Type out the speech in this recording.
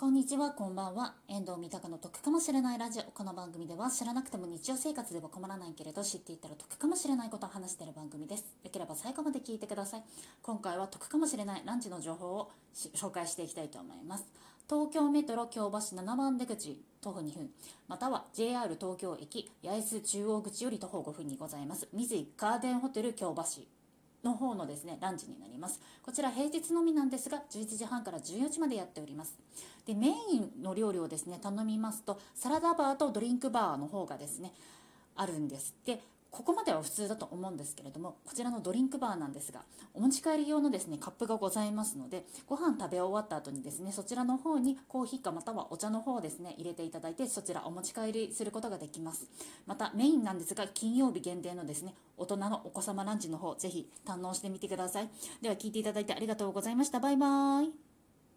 こんにちは、こんばんは。遠藤三鷹の得かもしれないラジオ。この番組では知らなくても日常生活では困らないけれど知っていたら得かもしれないことを話している番組です。よければ最後まで聞いてください。今回は得かもしれないランチの情報を紹介していきたいと思います。東京メトロ京橋7番出口徒歩2分、または JR 東京駅八重洲中央口より徒歩5分にございます。三井ガーデンホテル京橋。の方のですねランチになります。こちら平日のみなんですが11時半から14時までやっております。でメインの料理をですね頼みますとサラダバーとドリンクバーの方がですねあるんです。でここまでは普通だと思うんですけれどもこちらのドリンクバーなんですがお持ち帰り用のですねカップがございますのでご飯食べ終わった後にですねそちらの方にコーヒーかまたはお茶の方をですね入れていただいてそちらお持ち帰りすることができます。またメインなんですが金曜日限定のですね大人のお子様ランチの方ぜひ堪能してみてください。では聞いていただいてありがとうございました。バイバーイ。